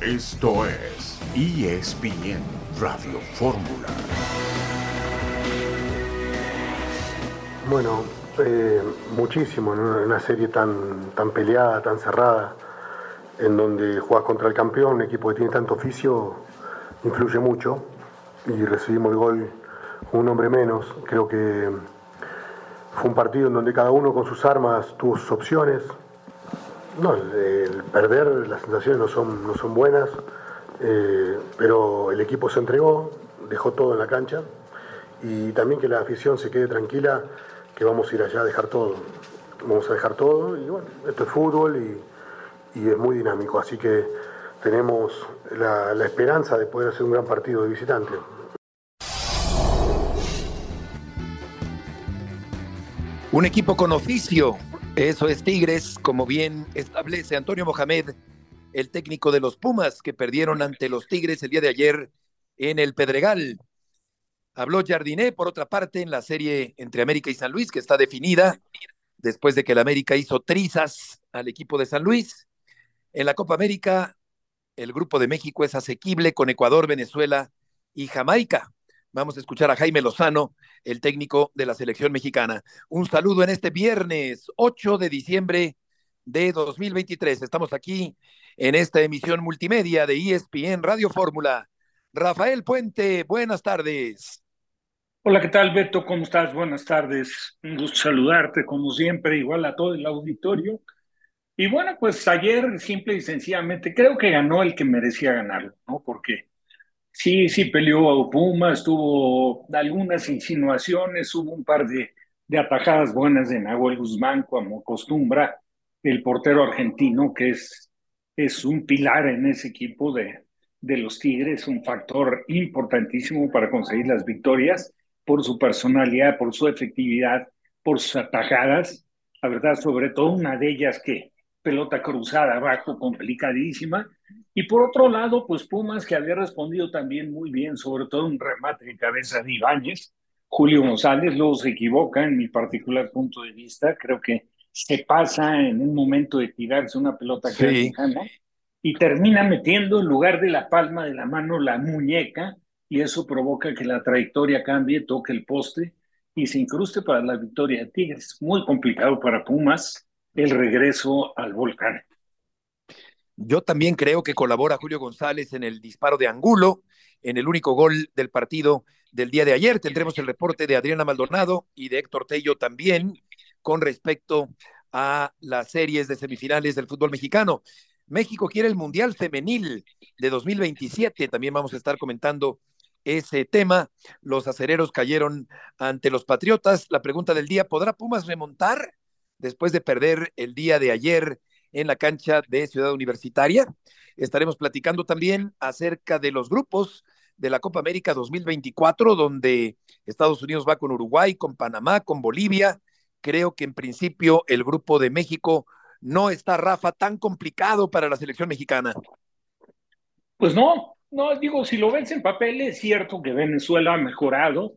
Esto es ESPN Radio Fórmula. Bueno, eh, muchísimo en una, serie tan, tan peleada, tan cerrada, en donde juegas contra el campeón, un equipo que tiene tanto oficio, influye mucho y recibimos el gol un hombre menos. Creo que fue un partido en donde cada uno con sus armas tuvo sus opciones. No, el, perder, las sensaciones no son, no son buenas, eh, pero el equipo se entregó, dejó todo en la cancha y también que la afición se quede tranquila que vamos a ir allá a dejar todo. Vamos a dejar todo y bueno, esto es fútbol y, es muy dinámico, así que tenemos la esperanza de poder hacer un gran partido de visitante. Un equipo con oficio, eso es Tigres, como bien establece Antonio Mohamed, el técnico de los Pumas, que perdieron ante los Tigres el día de ayer en el Pedregal. Habló Jardiné, por otra parte, en la serie entre América y San Luis, que está definida después de que el América hizo trizas al equipo de San Luis. En la Copa América, el grupo de México es asequible con Ecuador, Venezuela y Jamaica. Vamos a escuchar a Jaime Lozano, el técnico de la selección mexicana. Un saludo en este viernes 8 de diciembre de 2023. Estamos aquí en esta emisión multimedia de ESPN Radio Fórmula. Rafael Puente, buenas tardes. Hola, ¿qué tal, Beto? ¿Cómo estás? Buenas tardes. Un gusto saludarte, como siempre, igual a todo el auditorio. Y bueno, pues ayer, simple y sencillamente, creo que ganó el que merecía ganarlo, ¿no? Porque Sí, sí, peleó a Pumas, tuvo algunas insinuaciones, hubo un par de, de atajadas buenas de Nahuel Guzmán, como acostumbra el portero argentino, que es, es un pilar en ese equipo de, de los Tigres, un factor importantísimo para conseguir las victorias por su personalidad, por su efectividad, por sus atajadas. La verdad, sobre todo una de ellas que pelota cruzada abajo, complicadísima, y por otro lado, pues Pumas, que había respondido también muy bien, sobre todo un remate de cabeza de Ibáñez. Julio González luego se equivoca en mi particular punto de vista. Creo que se pasa en un momento de tirarse una pelota sí. y termina metiendo en lugar de la palma de la mano la muñeca y eso provoca que la trayectoria cambie, toque el poste y se incruste para la victoria de Tigres. Muy complicado para Pumas el regreso al volcán. Yo también creo que colabora Julio González en el disparo de Angulo, en el único gol del partido del día de ayer. Tendremos el reporte de Adriana Maldonado y de Héctor Tello también con respecto a las series de semifinales del fútbol mexicano. México quiere el Mundial Femenil de 2027. También vamos a estar comentando ese tema. Los acereros cayeron ante los Patriotas. La pregunta del día, ¿podrá Pumas remontar después de perder el día de ayer en la cancha de Ciudad Universitaria. Estaremos platicando también acerca de los grupos de la Copa América 2024, donde Estados Unidos va con Uruguay, con Panamá, con Bolivia. Creo que en principio el grupo de México no está, Rafa, tan complicado para la selección mexicana. Pues no, no, digo, si lo ves en papel, es cierto que Venezuela ha mejorado.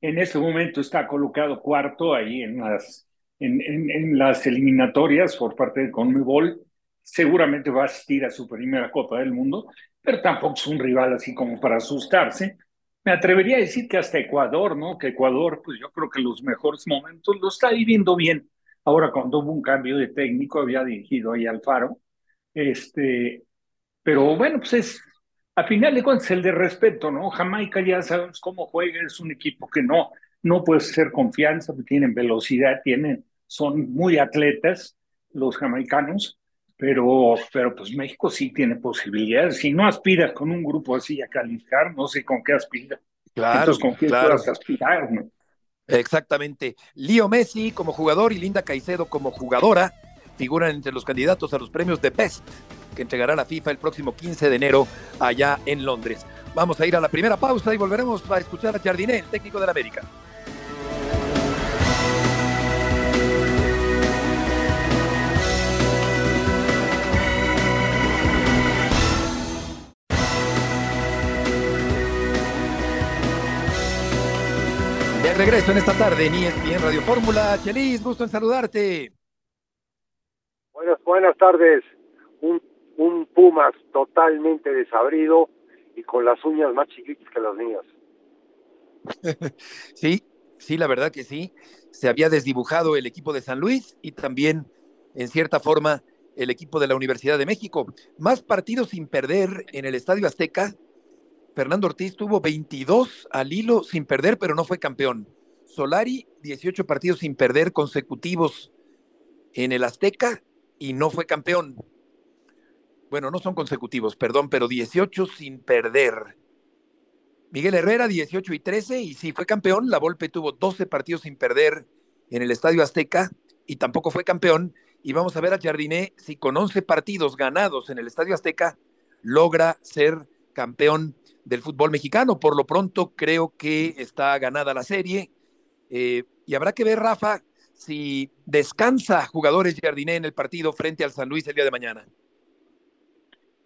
En este momento está colocado cuarto ahí en las en, las eliminatorias por parte de Conmebol. Seguramente va a asistir a su primera Copa del Mundo, pero tampoco es un rival así como para asustarse. Me atrevería a decir que hasta Ecuador, ¿no? Que Ecuador, pues yo creo que los mejores momentos lo está viviendo bien. Ahora, cuando hubo un cambio de técnico, había dirigido ahí Alfaro. Este, pero bueno, pues es, a final de cuentas, el de respeto, ¿no? Jamaica ya sabemos cómo juega, es un equipo que no, no puede ser confianza, tienen velocidad, tienen son muy atletas los jamaicanos, pero, pero pues México sí tiene posibilidades. Si no aspiras con un grupo así a calificar, no sé con qué aspira. Claro, Entonces, ¿con qué claro. aspirar? ¿no? Exactamente. Lío Messi como jugador y Linda Caicedo como jugadora figuran entre los candidatos a los premios de Best que entregará la FIFA el próximo 15 de enero allá en Londres. Vamos a ir a la primera pausa y volveremos a escuchar a Jardiné, el técnico del América. Regreso en esta tarde en ESPN Radio Fórmula. Chelis, gusto en saludarte. Buenas, buenas tardes. Un, un Pumas totalmente desabrido y con las uñas más chiquitas que las mías. sí, sí, la verdad que sí. Se había desdibujado el equipo de San Luis y también, en cierta forma, el equipo de la Universidad de México. Más partidos sin perder en el Estadio Azteca. Fernando Ortiz tuvo 22 al hilo sin perder, pero no fue campeón. Solari, 18 partidos sin perder consecutivos en el Azteca y no fue campeón. Bueno, no son consecutivos, perdón, pero 18 sin perder. Miguel Herrera, 18 y 13, y sí fue campeón. La Volpe tuvo 12 partidos sin perder en el Estadio Azteca y tampoco fue campeón. Y vamos a ver a Jardiné si con 11 partidos ganados en el Estadio Azteca logra ser campeón del fútbol mexicano. Por lo pronto creo que está ganada la serie. Eh, y habrá que ver, Rafa, si descansa jugadores Jardiné en el partido frente al San Luis el día de mañana.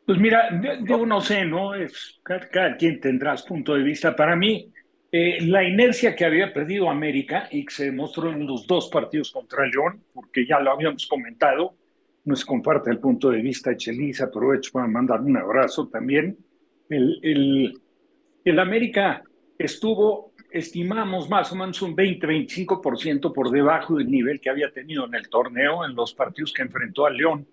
Pues mira, yo, no sé, ¿no? Es, cada, quien tendrá su punto de vista. Para mí, eh, la inercia que había perdido América y que se demostró en los dos partidos contra León, porque ya lo habíamos comentado, no se comparte el punto de vista Chelis, aprovecho para mandar un abrazo también. El, el, el América estuvo, estimamos más o menos un 20-25% por debajo del nivel que había tenido en el torneo, en los partidos que enfrentó a León,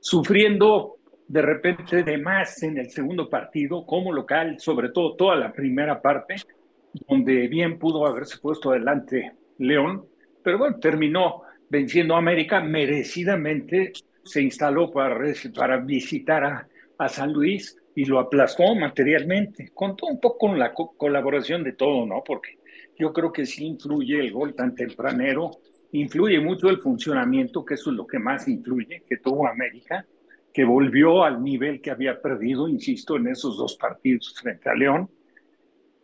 sufriendo de repente de más en el segundo partido como local, sobre todo toda la primera parte, donde bien pudo haberse puesto adelante León, pero bueno, terminó venciendo a América merecidamente, se instaló para, para visitar a, a San Luis y lo aplastó materialmente. Contó un poco con la colaboración de todo, ¿no? Porque yo creo que sí influye el gol tan tempranero, influye mucho el funcionamiento, que eso es lo que más influye, que tuvo América, que volvió al nivel que había perdido, insisto, en esos dos partidos frente a León.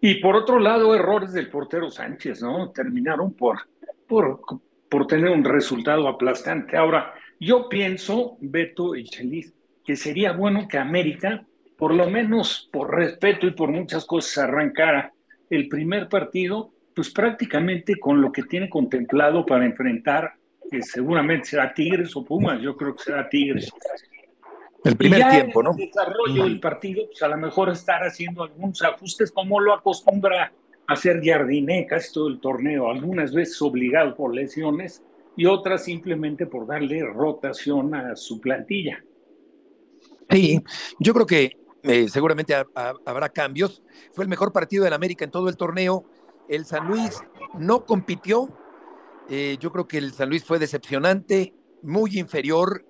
Y por otro lado, errores del portero Sánchez, ¿no? Terminaron por, por, por tener un resultado aplastante. Ahora, yo pienso, Beto y Chelis, que sería bueno que América, por lo menos por respeto y por muchas cosas, arrancara el primer partido, pues prácticamente con lo que tiene contemplado para enfrentar, que seguramente será Tigres o Pumas, yo creo que será Tigres. El primer tiempo, ¿no? El desarrollo del partido, pues a lo mejor estar haciendo algunos ajustes como lo acostumbra hacer Jardiné casi todo el torneo, algunas veces obligado por lesiones y otras simplemente por darle rotación a su plantilla. Sí, yo creo que eh, seguramente habrá cambios. Fue el mejor partido del América en todo el torneo. El San Luis no compitió. Eh, yo creo que el San Luis fue decepcionante, muy inferior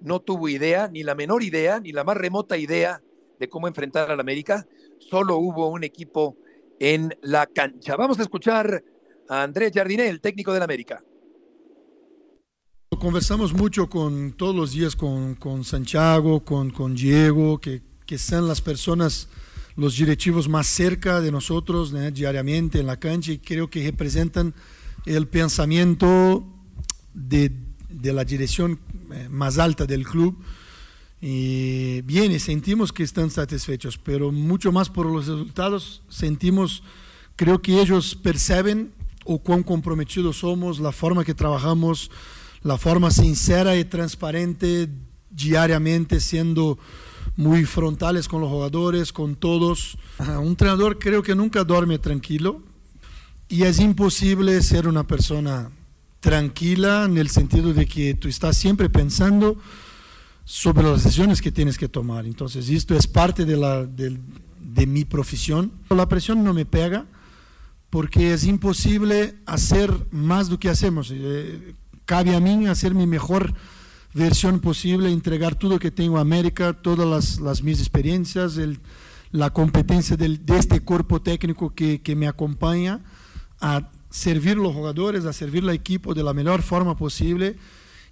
no tuvo idea, ni la menor idea, ni la más remota idea de cómo enfrentar al América. Solo hubo un equipo en la cancha. Vamos a escuchar a Andrés Jardiné, el técnico del América. Conversamos mucho con todos los días con, con Santiago, con, con Diego, que, que son las personas, los directivos más cerca de nosotros diariamente en la cancha y creo que representan el pensamiento de, de la dirección eh, más alta del club. Y bien, sentimos que están satisfechos, pero mucho más por los resultados, sentimos, creo que ellos perciben o cuán comprometidos somos, la forma que trabajamos, la forma sincera y transparente diariamente, siendo muy frontales con los jugadores, con todos. Un entrenador creo que nunca duerme tranquilo y es imposible ser una persona tranquila en el sentido de que tú estás siempre pensando sobre las decisiones que tienes que tomar. Entonces, esto es parte de, la, de, de mi profesión. La presión no me pega porque es imposible hacer más de lo que hacemos. Eh, cabe a mí hacer mi mejor versión posible, entregar todo lo que tengo a América, todas las, las mis experiencias, el, la competencia del, de este cuerpo técnico que, que me acompaña a servir los jugadores, a servir al equipo de la mejor forma posible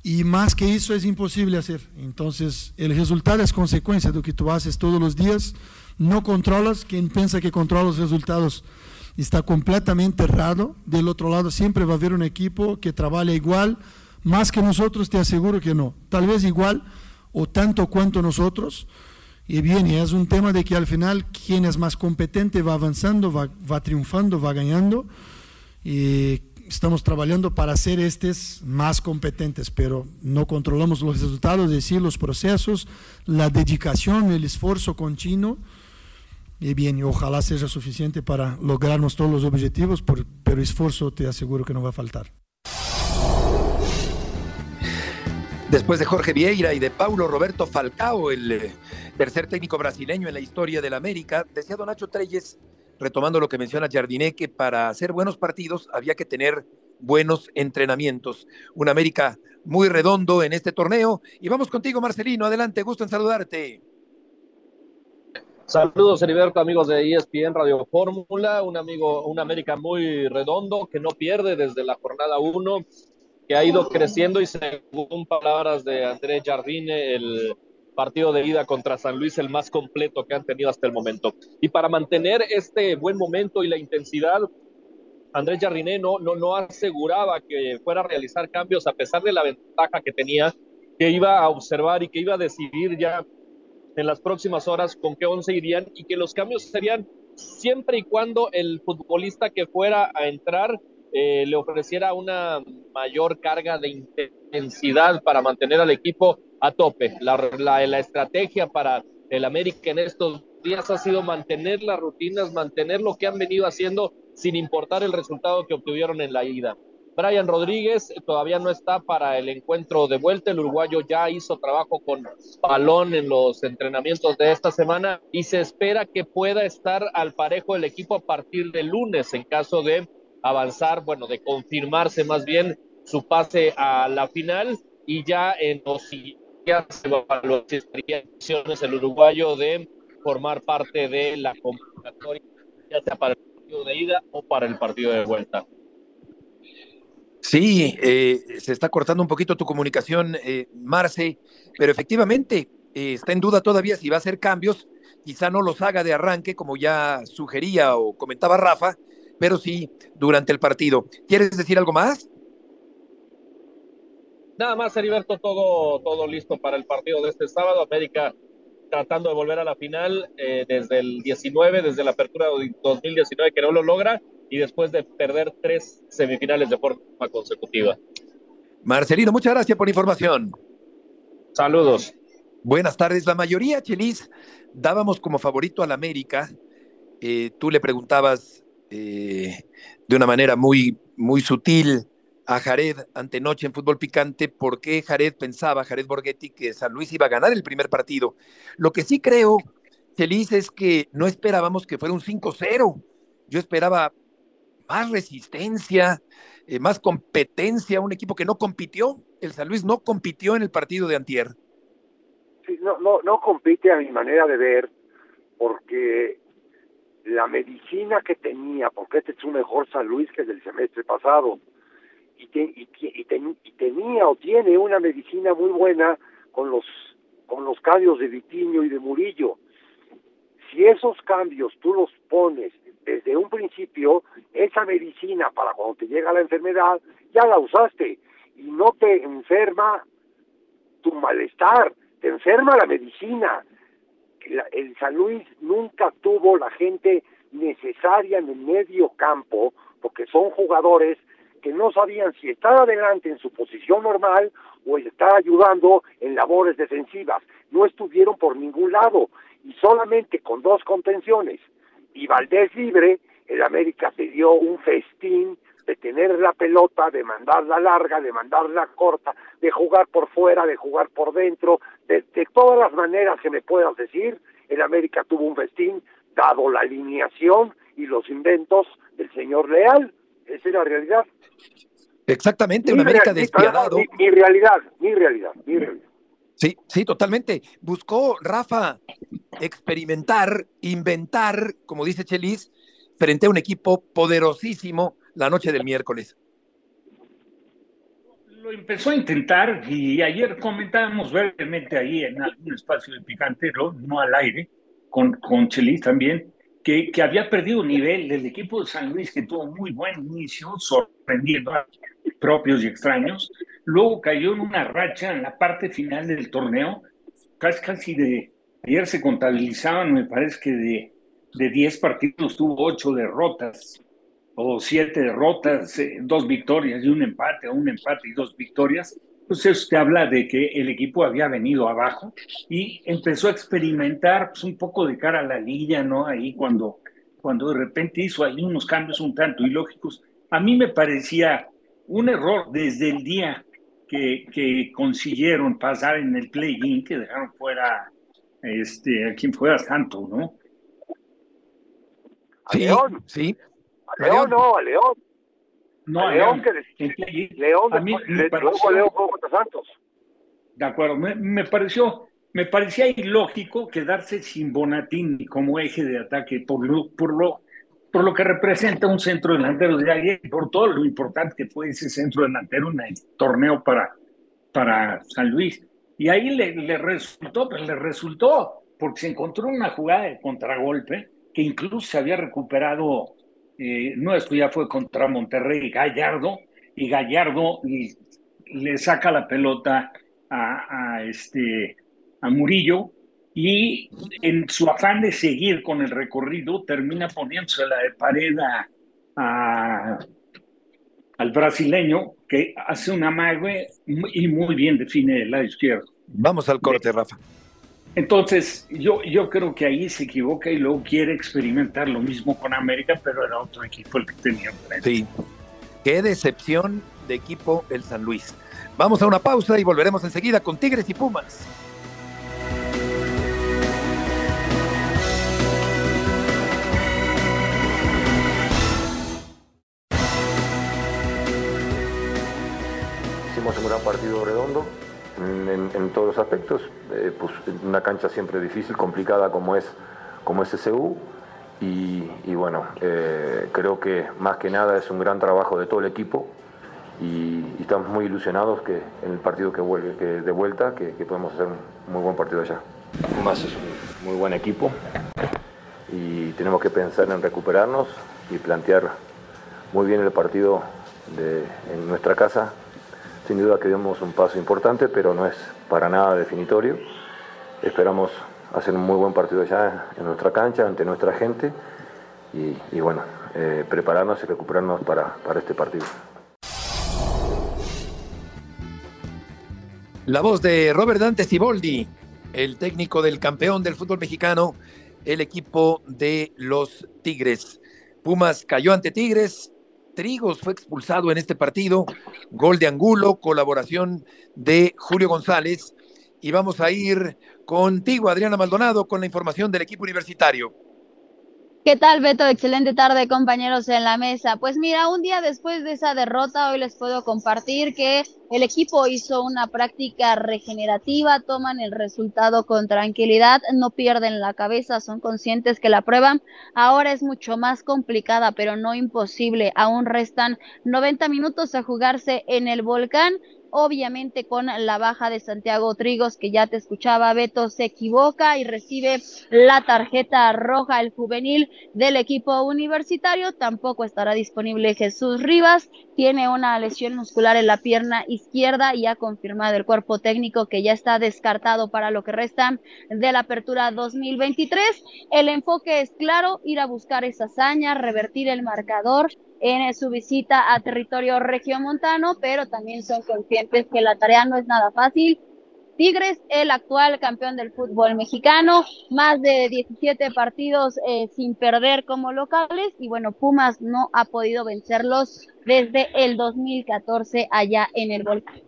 y más que eso es imposible hacer. Entonces, el resultado es consecuencia de lo que tú haces todos los días. No controlas, quien piensa que controla los resultados está completamente errado. Del otro lado siempre va a haber un equipo que trabaja igual, más que nosotros, te aseguro que no. Tal vez igual o tanto cuanto nosotros. Y bien, es un tema de que al final quien es más competente va avanzando, va, va triunfando, va ganando. Y estamos trabajando para hacer estos más competentes, pero no controlamos los resultados, es decir, los procesos, la dedicación, el esfuerzo continuo. Y bien, ojalá sea suficiente para lograrnos todos los objetivos, pero esfuerzo te aseguro que no va a faltar. Después de Jorge Vieira y de Paulo Roberto Falcao, el eh, tercer técnico brasileño en la historia del América, decía Don Nacho Treyes, retomando lo que menciona Jardiné, que para hacer buenos partidos había que tener buenos entrenamientos. Un América muy redondo en este torneo. Y vamos contigo, Marcelino. Adelante, gusto en saludarte. Saludos, Heriberto, amigos de ESPN Radio Fórmula. Un amigo, un América muy redondo que no pierde desde la jornada 1, que ha ido creciendo y según palabras de Andrés Jardine, el partido de ida contra San Luis el más completo que han tenido hasta el momento. Y para mantener este buen momento y la intensidad, Andrés Jardine no, no, no aseguraba que fuera a realizar cambios a pesar de la ventaja que tenía, que iba a observar y que iba a decidir ya en las próximas horas con qué once irían y que los cambios serían siempre y cuando el futbolista que fuera a entrar eh, le ofreciera una mayor carga de intensidad para mantener al equipo a tope. La, la, la estrategia para el América en estos días ha sido mantener las rutinas, mantener lo que han venido haciendo sin importar el resultado que obtuvieron en la ida. Brian Rodríguez todavía no está para el encuentro de vuelta. El uruguayo ya hizo trabajo con balón en los entrenamientos de esta semana y se espera que pueda estar al parejo del equipo a partir de lunes en caso de avanzar, bueno, de confirmarse más bien su pase a la final y ya en los días el uruguayo de formar parte de la convocatoria, ya sea para el partido de ida o para el partido de vuelta. Sí, eh, se está cortando un poquito tu comunicación, eh, Marce, pero efectivamente eh, está en duda todavía si va a hacer cambios. Quizá no los haga de arranque, como ya sugería o comentaba Rafa, pero sí durante el partido. ¿Quieres decir algo más? Nada más, Heriberto, todo, todo listo para el partido de este sábado. América tratando de volver a la final desde el 19, desde la apertura de 2019, que no lo logra y después de perder tres semifinales de forma consecutiva. Marcelino, muchas gracias por la información. Saludos. Buenas tardes. La mayoría, Chelis, dábamos como favorito al América. Eh, tú le preguntabas eh, de una manera muy, muy sutil a Jared antenoche en Fútbol Picante por qué Jared pensaba, Jared Borghetti, que San Luis iba a ganar el primer partido. Lo que sí creo, Chelis, es que no esperábamos que fuera un 5-0. Yo esperaba más resistencia, eh, más competencia, un equipo que no compitió. El San Luis no compitió en el partido de Antier. No, no, no compite a mi manera de ver, porque la medicina que tenía, porque este es un mejor San Luis que el del semestre pasado, y, y, y, tenía o tiene una medicina muy buena con los con los cambios de Vitiño y de Murillo. Si esos cambios tú los pones desde un principio, esa medicina para cuando te llega la enfermedad, ya la usaste y no te enferma tu malestar, te enferma la medicina. El San Luis nunca tuvo la gente necesaria en el medio campo, porque son jugadores que no sabían si estar adelante en su posición normal o estar ayudando en labores defensivas. No estuvieron por ningún lado y solamente con dos contenciones y Valdés libre, el América se dio un festín de tener la pelota, de mandarla larga, de mandarla corta, de jugar por fuera, de jugar por dentro, de, todas las maneras que me puedas decir, el América tuvo un festín dado la alineación y los inventos del señor Leal. Esa es la realidad. Exactamente, un América despiadado. Mi, realidad, mi realidad, mi realidad. Sí, sí, totalmente. Buscó Rafa experimentar, inventar, como dice Chelis, frente a un equipo poderosísimo la noche del miércoles. Lo empezó a intentar y ayer comentábamos brevemente ahí en algún espacio de picantero, no al aire, con, con Chelis también, que, que, había perdido nivel del equipo de San Luis, que tuvo muy buen inicio, sorprendiendo a propios y extraños. Luego cayó en una racha en la parte final del torneo, casi, casi de, Ayer se contabilizaban, me parece que de, de 10 partidos tuvo 8 derrotas. O siete derrotas, eh, dos victorias y un empate, o un empate y dos victorias, pues eso te habla de que el equipo había venido abajo y empezó a experimentar pues, un poco de cara a la lilla, ¿no? Ahí cuando, cuando de repente hizo ahí unos cambios un tanto ilógicos. A mí me parecía un error desde el día que, que consiguieron pasar en el play-in, que dejaron fuera este, a quien fuera Santo, ¿no? León. Sí. A León, no, a León. No, a León, que León, a mí me pareció, León jugó contra Santos. De acuerdo, me, me, pareció, me parecía ilógico quedarse sin Bonatini como eje de ataque por lo, por lo, por lo que representa un centro delantero de alguien, por todo lo importante que fue ese centro delantero en el torneo para, para San Luis. Y ahí le, le resultó, pero le resultó, porque se encontró una jugada de contragolpe que incluso se había recuperado eh, no, esto ya fue contra Monterrey Gallardo, y Gallardo le saca la pelota a, a, este, a Murillo, y en su afán de seguir con el recorrido termina poniéndose la de pared a, a, al brasileño que hace una mague y muy bien define el lado izquierdo. Vamos al corte, Rafa. Entonces, yo, yo creo que ahí se equivoca y luego quiere experimentar lo mismo con América, pero era otro equipo el que tenía enfrente. Sí. Qué decepción de equipo el San Luis. Vamos a una pausa y volveremos enseguida con Tigres y Pumas. Hicimos un gran partido redondo en, en todos los aspectos. Eh, pues una cancha siempre difícil, complicada como es, como es SU. Y, y bueno, eh, creo que más que nada es un gran trabajo de todo el equipo y, y estamos muy ilusionados que en el partido que vuelve, que de vuelta, que, que podemos hacer un muy buen partido allá. Pumas es un muy buen equipo y tenemos que pensar en recuperarnos y plantear muy bien el partido de, en nuestra casa. Sin duda que dimos un paso importante, pero no es para nada definitorio. Esperamos hacer un muy buen partido allá en nuestra cancha, ante nuestra gente y, bueno, eh, prepararnos y recuperarnos para, para este partido. La voz de Robert Dante Siboldi, el técnico del campeón del fútbol mexicano, el equipo de los Tigres. Pumas cayó ante Tigres, Trigos fue expulsado en este partido, gol de Angulo, colaboración de Julio González. Y vamos a ir contigo, Adriana Maldonado, con la información del equipo universitario. ¿Qué tal, Beto? Excelente tarde, compañeros en la mesa. Pues mira, un día después de esa derrota, hoy les puedo compartir que el equipo hizo una práctica regenerativa, toman el resultado con tranquilidad, no pierden la cabeza, son conscientes que la prueba ahora es mucho más complicada, pero no imposible. Aún restan 90 minutos a jugarse en el volcán obviamente con la baja de Santiago Trigos, que ya te escuchaba, Beto se equivoca y recibe la tarjeta roja el juvenil del equipo universitario, tampoco estará disponible Jesús Rivas, tiene una lesión muscular en la pierna izquierda y ha confirmado el cuerpo técnico que ya está descartado para lo que resta de la apertura 2023. El enfoque es claro, ir a buscar esa hazaña, revertir el marcador en su visita a territorio regiomontano, pero también son conscientes que la tarea no es nada fácil. Tigres, el actual campeón del fútbol mexicano, más de 17 partidos eh, sin perder como locales y bueno, Pumas no ha podido vencerlos desde el 2014 allá en el volcán.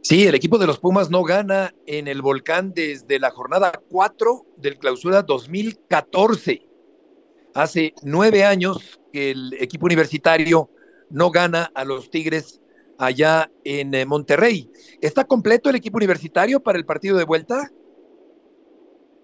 Sí, el equipo de los Pumas no gana en el volcán desde la jornada 4 del clausura 2014. Hace nueve años el equipo universitario no gana a los Tigres allá en eh, Monterrey. ¿Está completo el equipo universitario para el partido de vuelta?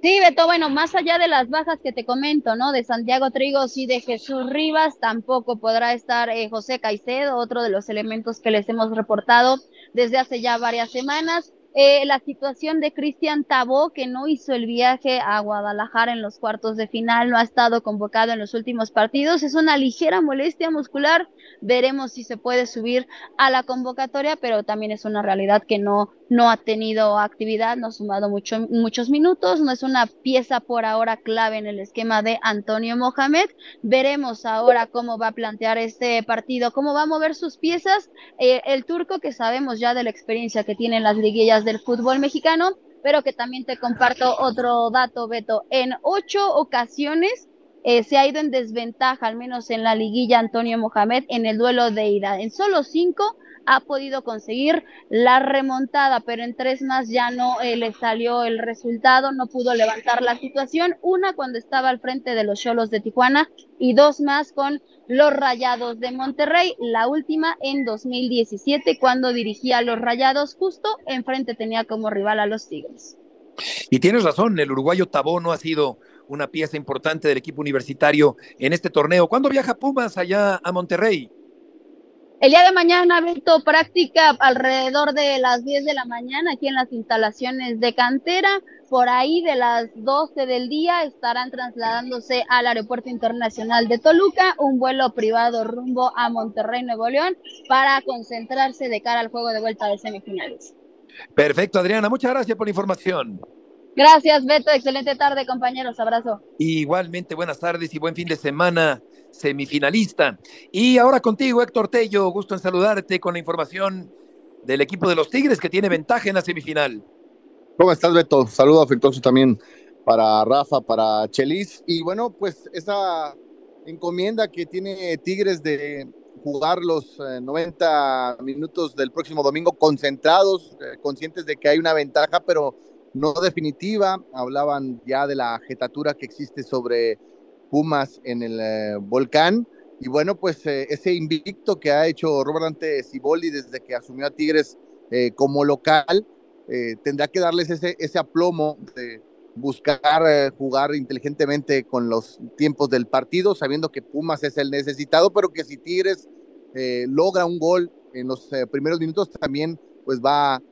Sí, Beto, bueno, más allá de las bajas que te comento, ¿no? De Santiago Trigos y de Jesús Rivas, tampoco podrá estar eh, José Caicedo, otro de los elementos que les hemos reportado desde hace ya varias semanas. Eh, la situación de Cristian Tabó, que no hizo el viaje a Guadalajara en los cuartos de final, no ha estado convocado en los últimos partidos. Es una ligera molestia muscular. Veremos si se puede subir a la convocatoria, pero también es una realidad que no, no ha tenido actividad, no ha sumado mucho, muchos minutos, no es una pieza por ahora clave en el esquema de Antonio Mohamed. Veremos ahora cómo va a plantear este partido, cómo va a mover sus piezas. Eh, el turco, que sabemos ya de la experiencia que tiene en las liguillas del fútbol mexicano, pero que también te comparto otro dato, Beto. En ocho ocasiones eh, se ha ido en desventaja, al menos en la liguilla Antonio Mohamed, en el duelo de ida. En solo cinco ha podido conseguir la remontada, pero en tres más ya no eh, le salió el resultado, no pudo levantar la situación, una cuando estaba al frente de los Cholos de Tijuana y dos más con los Rayados de Monterrey, la última en 2017 cuando dirigía a los Rayados, justo enfrente tenía como rival a los Tigres. Y tienes razón, el uruguayo Tabono ha sido una pieza importante del equipo universitario en este torneo. ¿Cuándo viaja Pumas allá a Monterrey? El día de mañana, Beto, práctica alrededor de las 10 de la mañana aquí en las instalaciones de cantera. Por ahí de las 12 del día estarán trasladándose al Aeropuerto Internacional de Toluca, un vuelo privado rumbo a Monterrey, Nuevo León, para concentrarse de cara al juego de vuelta de semifinales. Perfecto, Adriana. Muchas gracias por la información. Gracias, Beto. Excelente tarde, compañeros. Abrazo. Igualmente, buenas tardes y buen fin de semana semifinalista. Y ahora contigo, Héctor Tello, gusto en saludarte con la información del equipo de los Tigres que tiene ventaja en la semifinal. ¿Cómo estás, Beto? Saludo afectuoso también para Rafa, para Chelis. Y bueno, pues esa encomienda que tiene Tigres de jugar los 90 eh, minutos del próximo domingo concentrados, eh, conscientes de que hay una ventaja, pero no definitiva. Hablaban ya de la jetatura que existe sobre Pumas en el eh, volcán. Y bueno, pues eh, ese invicto que ha hecho Robert Dante Ciboldi desde que asumió a Tigres eh, como local, tendrá que darles ese, ese aplomo de buscar jugar inteligentemente con los tiempos del partido, sabiendo que Pumas es el necesitado, pero que si Tigres logra un gol en los primeros minutos, también pues va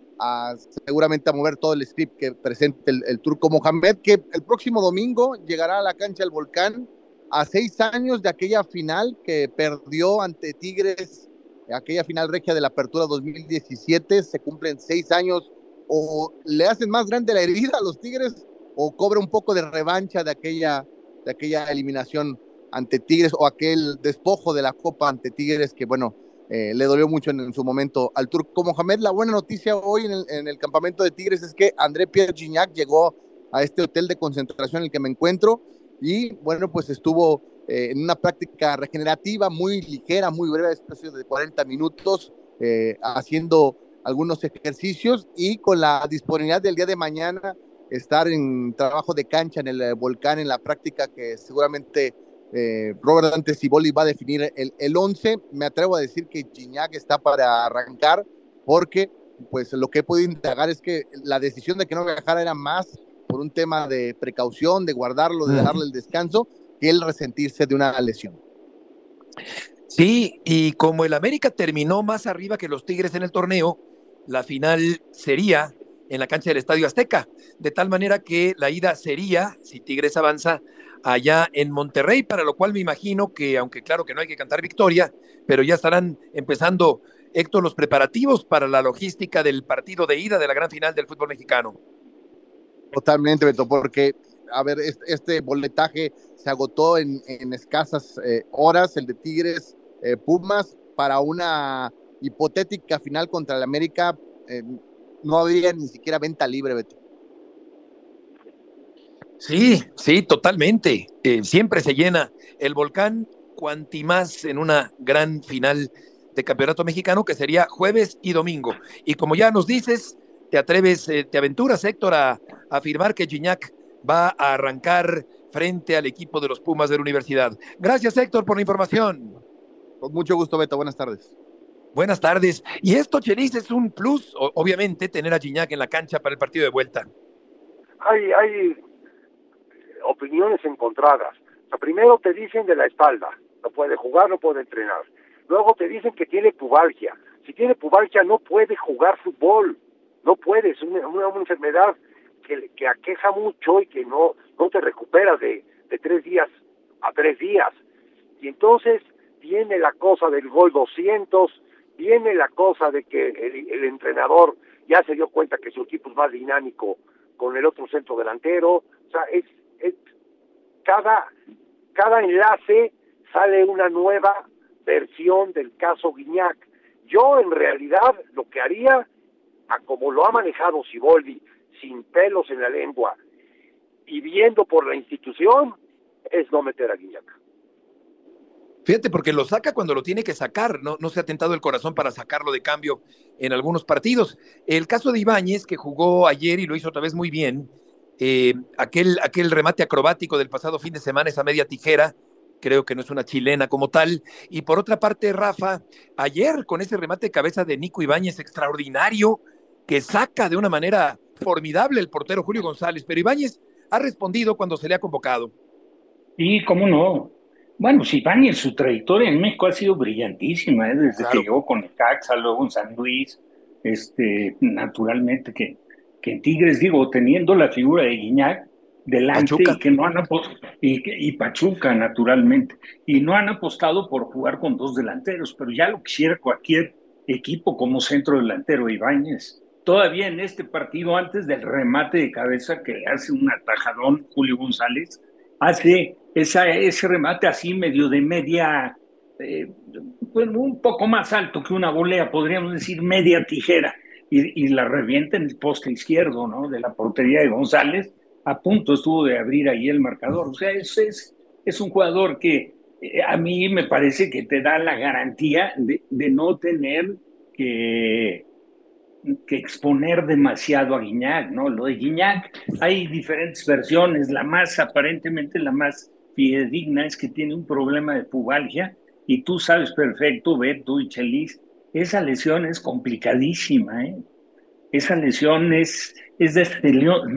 seguramente a mover todo el script que presente el, turco Mohamed, que el próximo domingo llegará a la cancha del Volcán a seis años de aquella final que perdió ante Tigres, aquella final regia de la Apertura 2017, se cumplen seis años, o le hacen más grande la herida a los Tigres, o cobra un poco de revancha de aquella, de aquella eliminación ante Tigres, o aquel despojo de la Copa ante Tigres, que bueno, eh, le dolió mucho en, su momento al turco Mohamed. La buena noticia hoy en el, campamento de Tigres es que André Pierre Gignac llegó a este hotel de concentración en el que me encuentro y bueno, pues estuvo eh, en una práctica regenerativa muy ligera, muy breve, espacio de 40 minutos, eh, haciendo algunos ejercicios y con la disponibilidad del día de mañana estar en trabajo de cancha en el volcán, en la práctica que seguramente eh, Robert Dante Ciboli va a definir el, el 11. Me atrevo a decir que Gignac está para arrancar porque pues lo que he podido indagar es que la decisión de que no viajara era más por un tema de precaución, de guardarlo, de darle el descanso, que el resentirse de una lesión. Sí, y como el América terminó más arriba que los Tigres en el torneo, la final sería en la cancha del Estadio Azteca, de tal manera que la ida sería, si Tigres avanza, allá en Monterrey, para lo cual me imagino que, aunque claro que no hay que cantar victoria, pero ya estarán empezando, Héctor, los preparativos para la logística del partido de ida de la gran final del fútbol mexicano. Totalmente, Beto, porque, a ver, este boletaje se agotó en, escasas eh, horas, el de Tigres eh, Pumas, para una hipotética final contra el América. Eh, no había ni siquiera venta libre, Beto. Sí, sí, totalmente. Eh, siempre se llena el volcán, cuanti más en una gran final de campeonato mexicano que sería jueves y domingo. Y como ya nos dices, te atreves, eh, te aventuras, Héctor, a, afirmar que Gignac va a arrancar frente al equipo de los Pumas de la universidad. Gracias, Héctor, por la información. Con mucho gusto, Beto. Buenas tardes. Buenas tardes. Y esto, Chelis, es un plus, obviamente, tener a Gignac en la cancha para el partido de vuelta. Hay, hay opiniones encontradas. O primero te dicen de la espalda, no puede jugar, no puede entrenar. Luego te dicen que tiene pubalgia. Si tiene pubalgia no puede jugar fútbol. No puedes, una, una, enfermedad que, que, aqueja mucho y que no, no te recuperas de, de tres días a tres días. Y entonces viene la cosa del gol 200, viene la cosa de que el, entrenador ya se dio cuenta que su equipo es más dinámico con el otro centro delantero, o sea, es, es cada, cada enlace sale una nueva versión del caso Guiñac. Yo en realidad lo que haría, a como lo ha manejado Siboldi, sin pelos en la lengua y viendo por la institución, es no meter a Guiñac. Fíjate, porque lo saca cuando lo tiene que sacar, no, no se ha tentado el corazón para sacarlo de cambio en algunos partidos. El caso de Ibáñez, que jugó ayer y lo hizo otra vez muy bien, eh, aquel, aquel remate acrobático del pasado fin de semana, esa media tijera, creo que no es una chilena como tal. Y por otra parte, Rafa, ayer con ese remate de cabeza de Nico Ibáñez extraordinario, que saca de una manera formidable el portero Julio González, pero Ibáñez ha respondido cuando se le ha convocado. Y cómo no. Bueno, si en su trayectoria en México ha sido brillantísima, ¿eh? desde que llegó con el Caxa, luego en San Luis, este, naturalmente que, que en Tigres, digo, teniendo la figura de Guiñac delante y que no han apostado, y, y, Pachuca, naturalmente, y no han apostado por jugar con dos delanteros, pero ya lo quisiera cualquier equipo como centro delantero Ibáñez. Todavía en este partido, antes del remate de cabeza que hace un atajadón Julio González, hace esa, ese remate así medio de media, eh, pues un poco más alto que una volea, podríamos decir media tijera, y, la revienta en el poste izquierdo, ¿no? De la portería de González, a punto estuvo de abrir ahí el marcador. O sea, es, es, es un jugador que eh, a mí me parece que te da la garantía de, de no tener que que exponer demasiado a Guiñac, ¿no? Lo de Guiñac, hay diferentes versiones, la más aparentemente la más fidedigna es que tiene un problema de pubalgia y tú sabes perfecto, Beto y Chelis, esa lesión es complicadísima, ¿eh? Esa lesión es, es de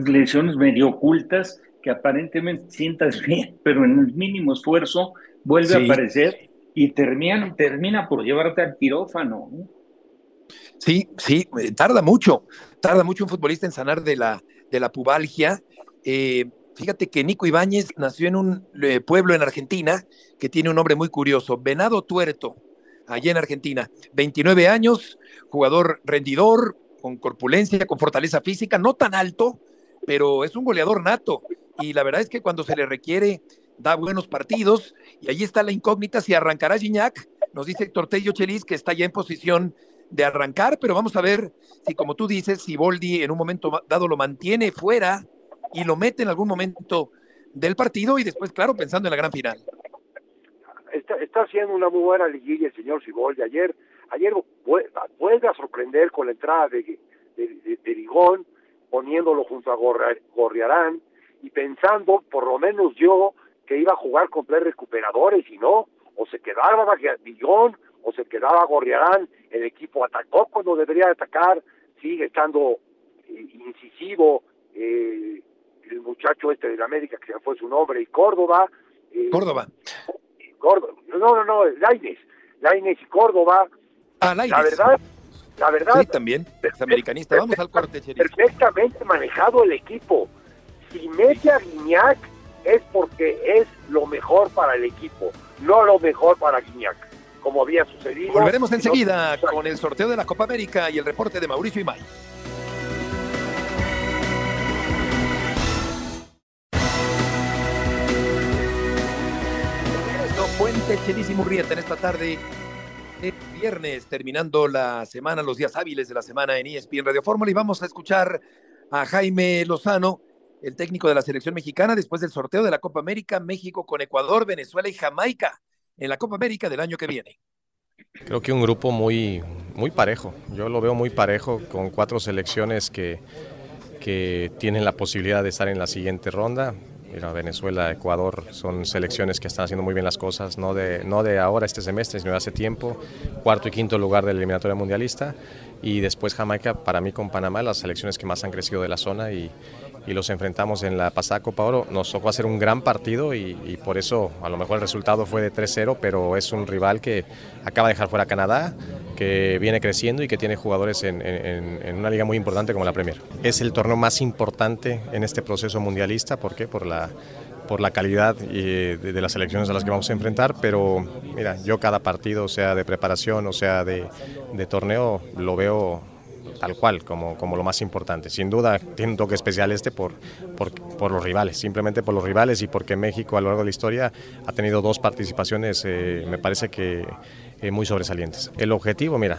lesiones medio ocultas que aparentemente sientas bien, pero en el mínimo esfuerzo vuelve a aparecer y termina, termina por llevarte al quirófano. ¿no? Sí, sí, eh, tarda mucho, tarda mucho un futbolista en sanar de la, de la pubalgia. Eh, fíjate que Nico Ibáñez nació en un eh, pueblo en Argentina que tiene un nombre muy curioso, Venado Tuerto, allá en Argentina. 29 años, jugador rendidor, con corpulencia, con fortaleza física, no tan alto, pero es un goleador nato. Y la verdad es que cuando se le requiere, da buenos partidos. Y ahí está la incógnita si arrancará Gignac. Nos dice Héctor Tello Chelis que está ya en posición de arrancar, pero vamos a ver si, como tú dices, si Boldi en un momento dado lo mantiene fuera y lo mete en algún momento del partido y después, claro, pensando en la gran final. Está, haciendo una muy buena liguilla el señor Siboldi. Ayer, ayer vuelve a sorprender con la entrada de, de, de, poniéndolo junto a Gorriarán y pensando, por lo menos yo, que iba a jugar con tres recuperadores y no, o se quedaba Ligón o se quedaba Gorriarán, el equipo atacó cuando debería atacar, sigue estando eh, incisivo eh, el muchacho este de la América, que se fue su nombre, y Córdoba. Eh, Córdoba. Córdoba. No, no, no, Laines. Laines y Córdoba. Ah, La verdad, la verdad. Sí, también, americanista. Vamos al corte, Perfectamente manejado el equipo. Si mete a Guiñac es porque es lo mejor para el equipo, no lo mejor para Guiñac como había sucedido. Volveremos enseguida con el sorteo de la Copa América y el reporte de Mauricio Imay. Fuente Chelis Murrieta en esta tarde de viernes, terminando la semana, los días hábiles de la semana en ESPN Radio Fórmula y vamos a escuchar a Jaime Lozano, el técnico de la selección mexicana, después del sorteo de la Copa América, México con Ecuador, Venezuela y Jamaica en la Copa América del año que viene. Creo que un grupo muy, muy parejo. Yo lo veo muy parejo con cuatro selecciones que, que tienen la posibilidad de estar en la siguiente ronda. Venezuela, Ecuador son selecciones que están haciendo muy bien las cosas, no de, no de ahora este semestre, sino de hace tiempo. Cuarto y quinto lugar de la eliminatoria mundialista. y después Jamaica, para mí con Panamá, las selecciones que más han crecido de la zona y, y los enfrentamos en la pasada Copa Oro. Nos tocó hacer un gran partido y, por eso a lo mejor el resultado fue de 3-0, pero es un rival que acaba de dejar fuera Canadá, que viene creciendo y que tiene jugadores en, una liga muy importante como la Premier. Es el torneo más importante en este proceso mundialista, ¿por qué? Por la, por la calidad de, las selecciones a las que vamos a enfrentar, pero mira, yo cada partido, sea de preparación o sea de torneo, lo veo tal cual, como, como lo más importante. Sin duda tiene un toque especial este por, por, por, los rivales, simplemente por los rivales y porque México a lo largo de la historia ha tenido dos participaciones, eh, me parece que eh, muy sobresalientes. El objetivo, mira,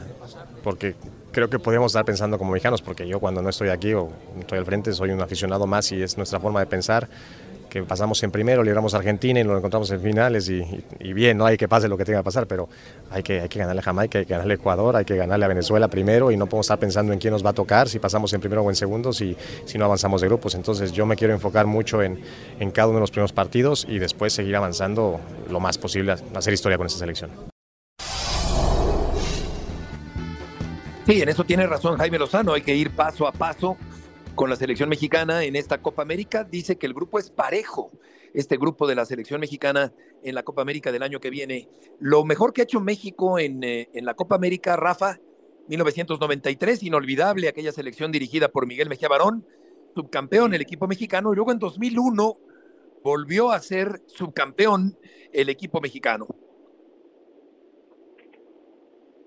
porque creo que podríamos estar pensando como mexicanos, porque yo cuando no estoy aquí o estoy al frente soy un aficionado más y es nuestra forma de pensar que pasamos en primero, libramos a Argentina y nos encontramos en finales y, bien, no hay que pase lo que tenga que pasar, pero hay que, hay que ganarle a Jamaica, hay que ganarle a Ecuador, hay que ganarle a Venezuela primero y no podemos estar pensando en quién nos va a tocar, si pasamos en primero o en segundo, si, si no avanzamos de grupos. Entonces yo me quiero enfocar mucho en, en cada uno de los primeros partidos y después seguir avanzando lo más posible, a hacer historia con esta selección. Sí, en eso tiene razón Jaime Lozano, hay que ir paso a paso con la selección mexicana en esta Copa América. Dice que el grupo es parejo, este grupo de la selección mexicana en la Copa América del año que viene. Lo mejor que ha hecho México en, eh, en la Copa América, Rafa, 1993, inolvidable aquella selección dirigida por Miguel Mejía Barón, subcampeón el equipo mexicano, y luego en 2001 volvió a ser subcampeón el equipo mexicano.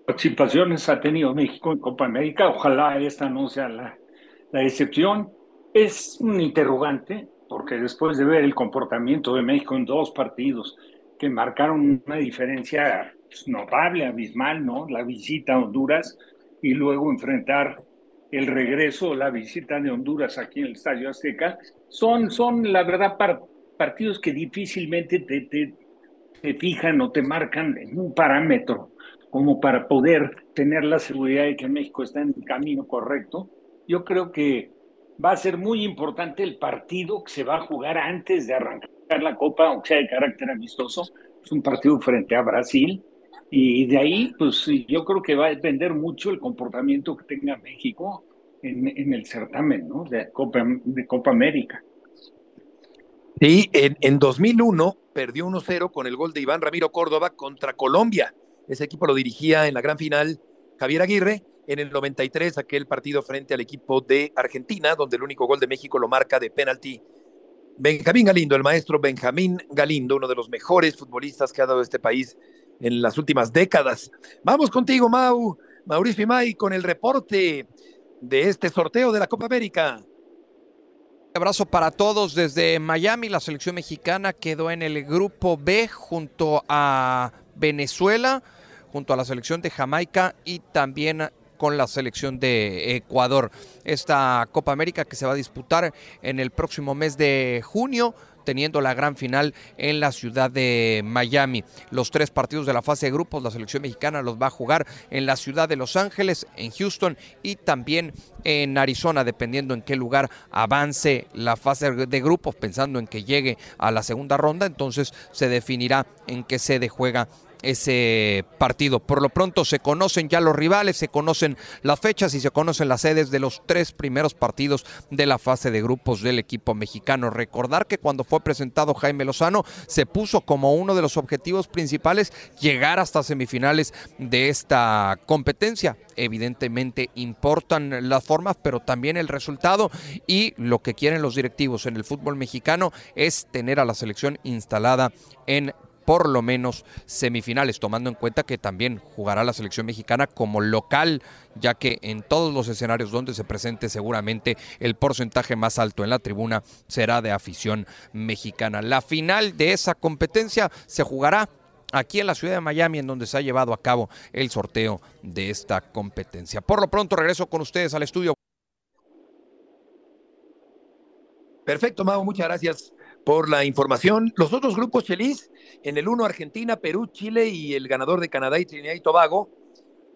Participaciones ha tenido México en Copa América, ojalá esta no sea la, la excepción es un interrogante, porque después de ver el comportamiento de México en dos partidos que marcaron una diferencia pues, notable, abismal, ¿no? La visita a Honduras y luego enfrentar el regreso, la visita de Honduras aquí en el Estadio Azteca, son, son la verdad, par partidos que difícilmente te, te, te fijan o te marcan en un parámetro como para poder tener la seguridad de que México está en el camino correcto yo creo que va a ser muy importante el partido que se va a jugar antes de arrancar la Copa, aunque sea de carácter amistoso. Es un partido frente a Brasil. Y de ahí, pues yo creo que va a depender mucho el comportamiento que tenga México en, el certamen ¿no? de, Copa, de Copa América. Sí, en, en 2001 perdió 1-0 con el gol de Iván Ramiro Córdoba contra Colombia. Ese equipo lo dirigía en la gran final Javier Aguirre en el 93, aquel partido frente al equipo de Argentina, donde el único gol de México lo marca de penalti Benjamín Galindo, el maestro Benjamín Galindo, uno de los mejores futbolistas que ha dado este país en las últimas décadas. Vamos contigo, Mau, Mauricio Imay, con el reporte de este sorteo de la Copa América. Abrazo para todos desde Miami. La selección mexicana quedó en el grupo B junto a Venezuela, junto a la selección de Jamaica y también con la selección de Ecuador. Esta Copa América que se va a disputar en el próximo mes de junio teniendo la gran final en la ciudad de Miami. Los tres partidos de la fase de grupos, la selección mexicana los va a jugar en la ciudad de Los Ángeles, en Houston y también en Arizona, dependiendo en qué lugar avance la fase de grupos, pensando en que llegue a la segunda ronda, entonces se definirá en qué sede juega ese partido. Por lo pronto se conocen ya los rivales, se conocen las fechas y se conocen las sedes de los tres primeros partidos de la fase de grupos del equipo mexicano. Recordar que cuando fue presentado Jaime Lozano se puso como uno de los objetivos principales llegar hasta semifinales de esta competencia. Evidentemente importan las formas, pero también el resultado y lo que quieren los directivos en el fútbol mexicano es tener a la selección instalada en por lo menos semifinales, tomando en cuenta que también jugará la selección mexicana como local, ya que en todos los escenarios donde se presente seguramente el porcentaje más alto en la tribuna será de afición mexicana. La final de esa competencia se jugará aquí en la ciudad de Miami, en donde se ha llevado a cabo el sorteo de esta competencia. Por lo pronto regreso con ustedes al estudio. Perfecto, Mau, muchas gracias por la información. Los otros grupos, Chelis, en el 1 Argentina, Perú, Chile y el ganador de Canadá y Trinidad y Tobago.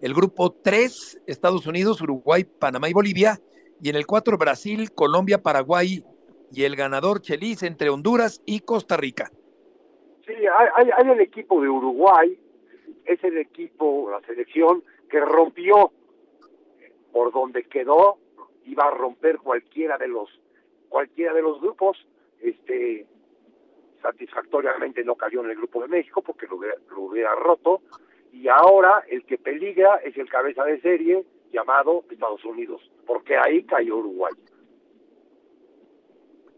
El grupo 3, Estados Unidos, Uruguay, Panamá y Bolivia. Y en el 4, Brasil, Colombia, Paraguay y el ganador Chelis entre Honduras y Costa Rica. Sí, hay, hay el equipo de Uruguay, es el equipo, la selección que rompió por donde quedó iba a romper cualquiera de los cualquiera de los grupos este satisfactoriamente no cayó en el grupo de México porque lo hubiera, lo hubiera roto y ahora el que peligra es el cabeza de serie llamado Estados Unidos porque ahí cayó Uruguay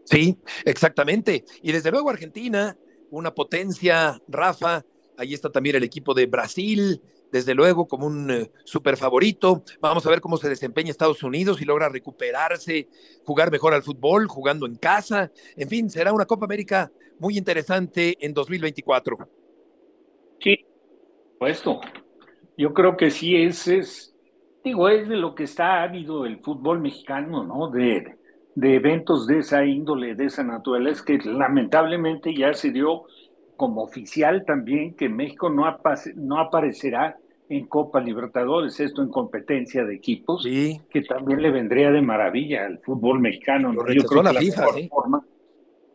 Sí, exactamente. Y desde luego Argentina, una potencia, Rafa, ahí está también el equipo de Brasil, desde luego como un eh, super favorito. Vamos a ver cómo se desempeña Estados Unidos y logra recuperarse, jugar mejor al fútbol, jugando en casa. En fin, será una Copa América muy interesante en 2024. Sí, puesto. Yo creo que sí, es, es, digo, es de lo que está ávido el fútbol mexicano, ¿no? De, de eventos de esa índole, de esa naturaleza, que lamentablemente ya se dio como oficial también que México no, no aparecerá en Copa Libertadores, esto en competencia de equipos, que también le vendría de maravilla al fútbol mexicano. Yo creo que la, FIFA, mejor forma,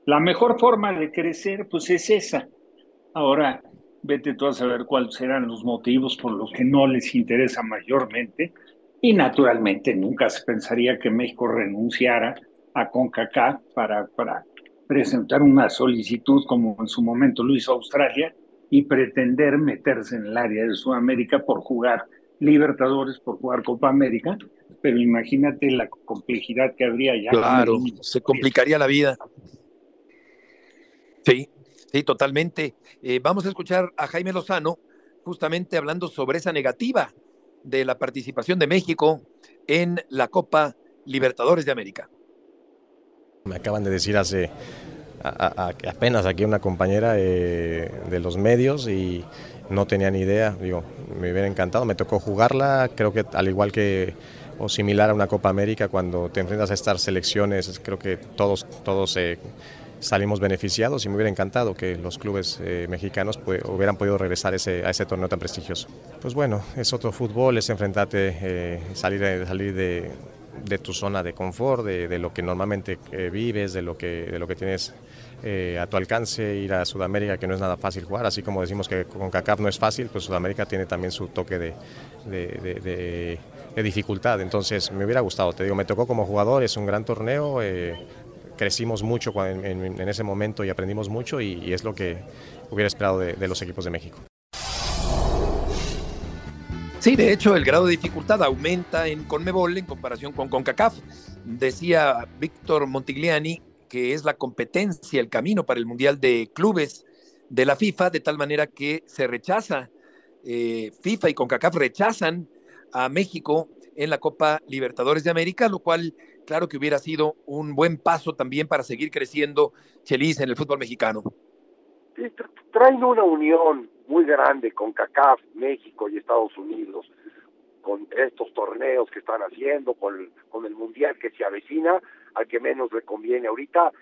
la mejor forma de crecer pues es esa. Ahora, vete tú a saber cuáles serán los motivos por los que no les interesa mayormente, y naturalmente nunca se pensaría que México renunciara a CONCACAF para, para presentar una solicitud como en su momento lo hizo Australia y pretender meterse en el área de Sudamérica por jugar Libertadores, por jugar Copa América, pero imagínate la complejidad que habría ya. Claro, se complicaría la vida. Sí, sí, totalmente. Eh, vamos a escuchar a Jaime Lozano justamente hablando sobre esa negativa de la participación de México en la Copa Libertadores de América. Me acaban de decir hace apenas aquí una compañera de los medios y no tenía ni idea. Digo, me hubiera encantado, me tocó jugarla, creo que al igual que o similar a una Copa América, cuando te enfrentas a estas selecciones, creo que todos, todos eh, salimos beneficiados y me hubiera encantado que los clubes eh, mexicanos hubieran podido regresar a ese torneo tan prestigioso. Pues bueno, es otro fútbol, es enfrentarte, eh, salir, salir de, de tu zona de confort, de, lo que normalmente eh, vives, de lo que, de lo que tienes eh, a tu alcance, ir a Sudamérica, que no es nada fácil jugar, así como decimos que con CACAF no es fácil, pues Sudamérica tiene también su toque de, de, dificultad, entonces me hubiera gustado, te digo, me tocó como jugador, es un gran torneo, eh, crecimos mucho en, ese momento y aprendimos mucho y es lo que hubiera esperado de los equipos de México. Sí, de hecho, el grado de dificultad aumenta en Conmebol en comparación con CONCACAF. Decía Víctor Montigliani que es la competencia, el camino para el Mundial de Clubes de la FIFA, de tal manera que se rechaza, eh, FIFA y CONCACAF rechazan a México en la Copa Libertadores de América, lo cual, claro que hubiera sido un buen paso también para seguir creciendo Chelis en el fútbol mexicano. traen una unión muy grande con CACAF, México y Estados Unidos, con estos torneos que están haciendo, con, con el Mundial que se avecina, al que menos le conviene ahorita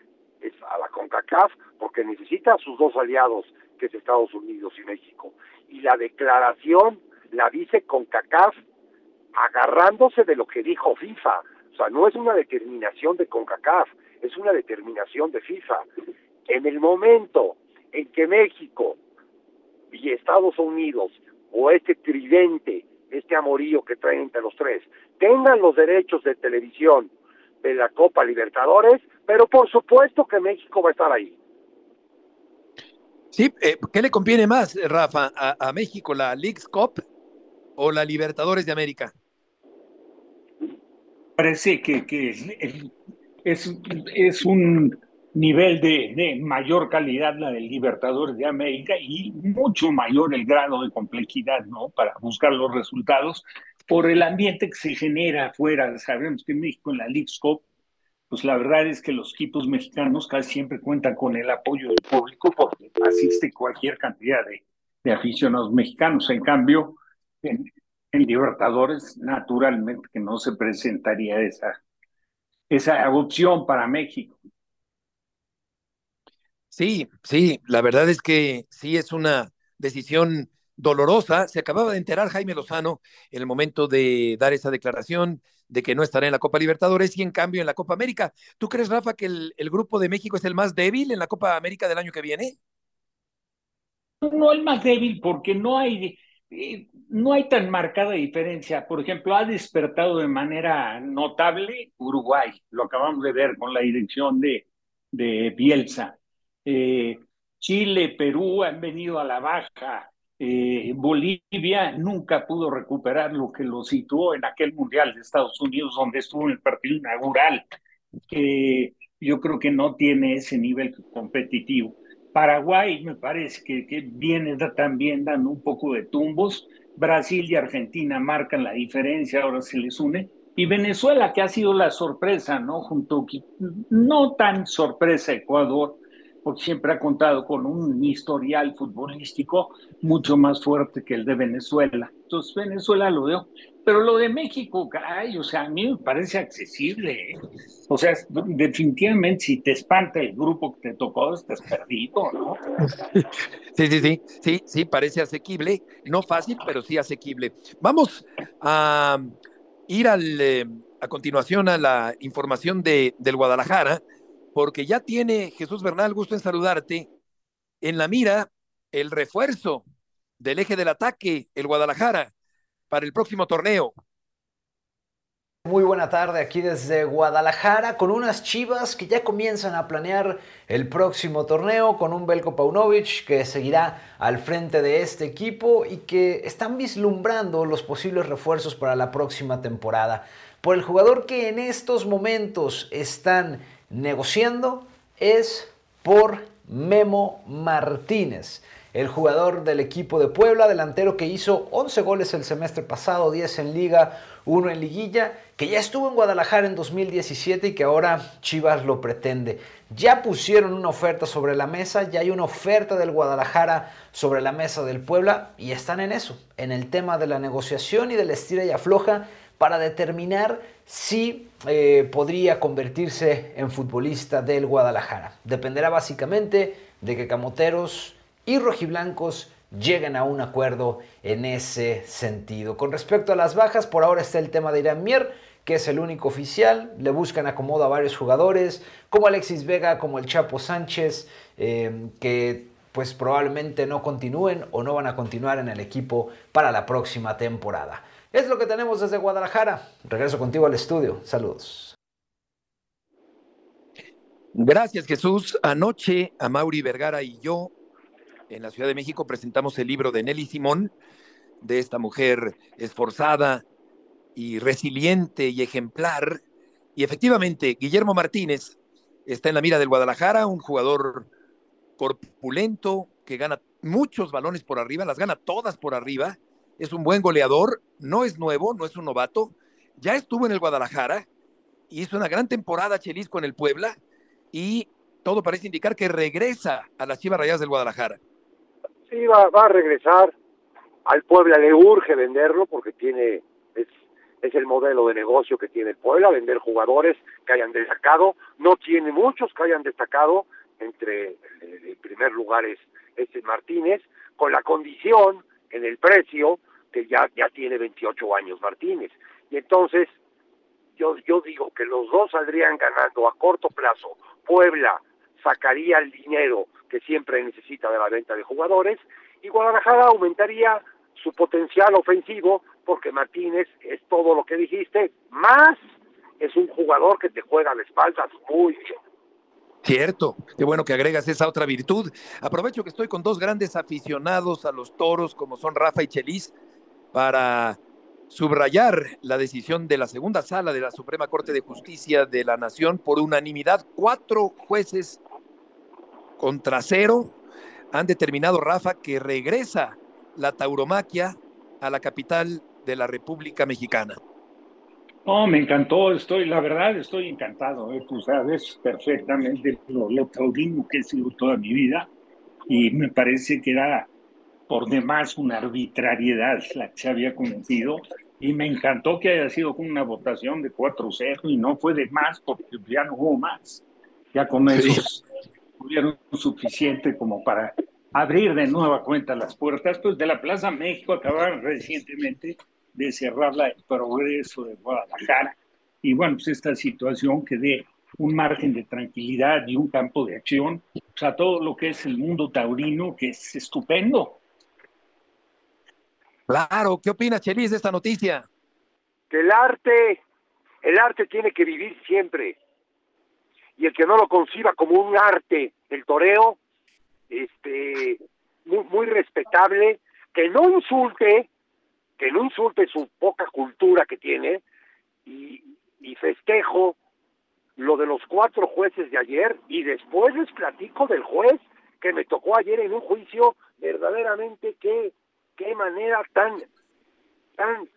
es a la CONCACAF, porque necesita a sus dos aliados, que es Estados Unidos y México. Y la declaración la dice CONCACAF agarrándose de lo que dijo FIFA. O sea, no es una determinación de CONCACAF, es una determinación de FIFA. En el momento en que México y Estados Unidos o este tridente, este amorío que traen entre los tres, tengan los derechos de televisión de la Copa Libertadores, pero por supuesto que México va a estar ahí. Sí, eh, ¿qué le conviene más, Rafa, a, México, la Leagues Cup o la Libertadores de América? Parece que, que es, es un nivel de, mayor calidad la del Libertadores de América y mucho mayor el grado de complejidad, ¿no? Para buscar los resultados por el ambiente que se genera afuera. Sabemos que México en la League Cup, pues la verdad es que los equipos mexicanos casi siempre cuentan con el apoyo del público porque asiste cualquier cantidad de, de aficionados mexicanos. En cambio, en, en Libertadores, naturalmente que no se presentaría esa, esa opción para México. Sí, sí, la verdad es que sí es una decisión dolorosa. Se acababa de enterar Jaime Lozano en el momento de dar esa declaración de que no estará en la Copa Libertadores y en cambio en la Copa América. ¿Tú crees, Rafa, que el, grupo de México es el más débil en la Copa América del año que viene? No el más débil porque no hay, no hay tan marcada diferencia. Por ejemplo, ha despertado de manera notable Uruguay, lo acabamos de ver con la dirección de, de Bielsa. Eh, Chile, Perú han venido a la baja. Eh, Bolivia nunca pudo recuperar lo que lo situó en aquel Mundial de Estados Unidos, donde estuvo en el partido inaugural. que yo creo que no tiene ese nivel competitivo. Paraguay me parece que, que viene también dando un poco de tumbos. Brasil y Argentina marcan la diferencia, ahora se les une. Y Venezuela, que ha sido la sorpresa, ¿no? Junto, no tan sorpresa Ecuador, siempre ha contado con un historial futbolístico mucho más fuerte que el de Venezuela. Entonces Venezuela lo veo. Pero lo de México, caray, o sea, a mí me parece accesible. ¿eh? O sea, definitivamente si te espanta el grupo que te tocó, estás perdido, ¿no? Sí, sí, sí, sí, sí, parece asequible. No fácil, pero sí asequible. Vamos a ir al, eh, a continuación a la información de, del Guadalajara porque ya tiene Jesús Bernal, gusto en saludarte, en la mira el refuerzo del eje del ataque, el Guadalajara, para el próximo torneo. Muy buena tarde aquí desde Guadalajara con unas chivas que ya comienzan a planear el próximo torneo con un Belko Paunovic que seguirá al frente de este equipo y que están vislumbrando los posibles refuerzos para la próxima temporada. Por el jugador que en estos momentos están negociando es por Memo Martínez, el jugador del equipo de Puebla, delantero que hizo 11 goles el semestre pasado, 10 en liga, 1 en liguilla, que ya estuvo en Guadalajara en 2017 y que ahora Chivas lo pretende. Ya pusieron una oferta sobre la mesa, ya hay una oferta del Guadalajara sobre la mesa del Puebla y están en eso, en el tema de la negociación y del estira y afloja para determinar si eh, podría convertirse en futbolista del Guadalajara. Dependerá básicamente de que Camoteros y Rojiblancos lleguen a un acuerdo en ese sentido. Con respecto a las bajas, por ahora está el tema de Irán Mier, que es el único oficial. Le buscan acomodo a varios jugadores, como Alexis Vega, como el Chapo Sánchez, eh, que pues probablemente no continúen o no van a continuar en el equipo para la próxima temporada. Es lo que tenemos desde Guadalajara. Regreso contigo al estudio. Saludos. Gracias, Jesús. Anoche, a Mauri Vergara y yo, en la Ciudad de México, presentamos el libro de Nelly Simón, de esta mujer esforzada y resiliente y ejemplar. Y efectivamente, Guillermo Martínez está en la mira del Guadalajara, un jugador corpulento que gana muchos balones por arriba, las gana todas por arriba es un buen goleador, no es nuevo, no es un novato, ya estuvo en el Guadalajara, hizo una gran temporada Chelis con el Puebla y todo parece indicar que regresa a las Chivas Rayadas del Guadalajara. Sí, va, va a regresar. Al Puebla le urge venderlo porque tiene es, es el modelo de negocio que tiene el Puebla, vender jugadores que hayan destacado. No tiene muchos que hayan destacado, entre el primer lugar es, es Martínez, con la condición en el precio que ya, ya tiene 28 años Martínez. Y entonces, yo, yo digo que los dos saldrían ganando a corto plazo. Puebla sacaría el dinero que siempre necesita de la venta de jugadores y Guadalajara aumentaría su potencial ofensivo porque Martínez es todo lo que dijiste, más es un jugador que te juega la espalda muy bien. Cierto, qué bueno que agregas esa otra virtud. Aprovecho que estoy con dos grandes aficionados a los toros como son Rafa y Chelis para subrayar la decisión de la segunda sala de la Suprema Corte de Justicia de la Nación por unanimidad. Cuatro jueces contra cero han determinado, Rafa, que regresa la tauromaquia a la capital de la República Mexicana. Oh, me encantó, estoy, la verdad, estoy encantado. ¿eh? Sabes perfectamente lo, lo que he sido toda mi vida y me parece que era por demás una arbitrariedad la que se había cometido y me encantó que haya sido con una votación de 4-0 y no fue de más porque ya no hubo más. Ya con eso tuvieron suficiente como para abrir de nueva cuenta las puertas. Pues de la Plaza México acabaron recientemente de cerrar la, el progreso de Guadalajara. Y bueno, pues esta situación que dé un margen de tranquilidad y un campo de acción o sea, todo lo que es el mundo taurino, que es estupendo. Claro, ¿qué opina Chelis de esta noticia? Que el arte, el arte tiene que vivir siempre. Y el que no lo conciba como un arte, el toreo, este, muy, muy respetable, que no insulte, que no insulte su poca cultura que tiene, y, y festejo lo de los cuatro jueces de ayer, y después les platico del juez que me tocó ayer en un juicio, verdaderamente qué, qué manera tan, tan,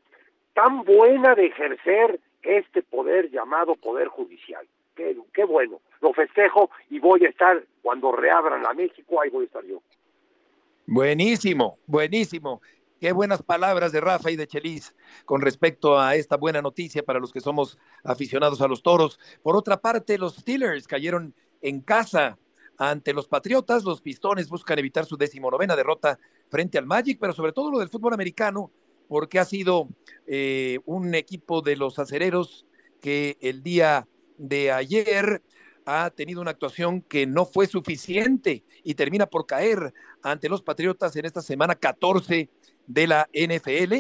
tan buena de ejercer este poder llamado poder judicial. Qué, bueno, lo festejo y voy a estar cuando reabran a México, ahí voy a estar yo. Buenísimo, buenísimo. Qué buenas palabras de Rafa y de Chelis con respecto a esta buena noticia para los que somos aficionados a los toros. Por otra parte, los Steelers cayeron en casa ante los Patriotas. Los Pistones buscan evitar su decimonovena derrota frente al Magic, pero sobre todo lo del fútbol americano, porque ha sido eh, un equipo de los acereros que el día de ayer ha tenido una actuación que no fue suficiente y termina por caer ante los Patriotas en esta semana 14 de la NFL.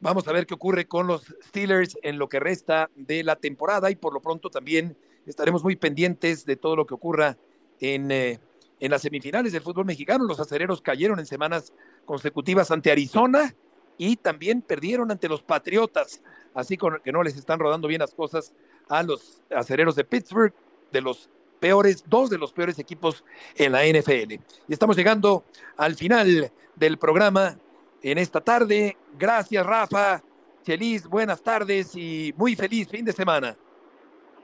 Vamos a ver qué ocurre con los Steelers en lo que resta de la temporada y por lo pronto también estaremos muy pendientes de todo lo que ocurra en, eh, en las semifinales del fútbol mexicano. Los acereros cayeron en semanas consecutivas ante Arizona y también perdieron ante los Patriotas, así que no les están rodando bien las cosas a los acereros de Pittsburgh, de los peores, dos de los peores equipos en la NFL. Y estamos llegando al final del programa en esta tarde. Gracias, Rafa. Chelis, buenas tardes y muy feliz fin de semana.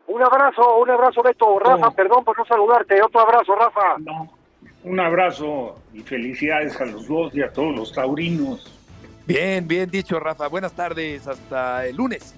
Un abrazo, un abrazo, Beto. Rafa, perdón por no saludarte. Otro abrazo, Rafa. Un abrazo y felicidades a los dos y a todos los taurinos. Bien, bien dicho, Rafa. Buenas tardes. Hasta el lunes.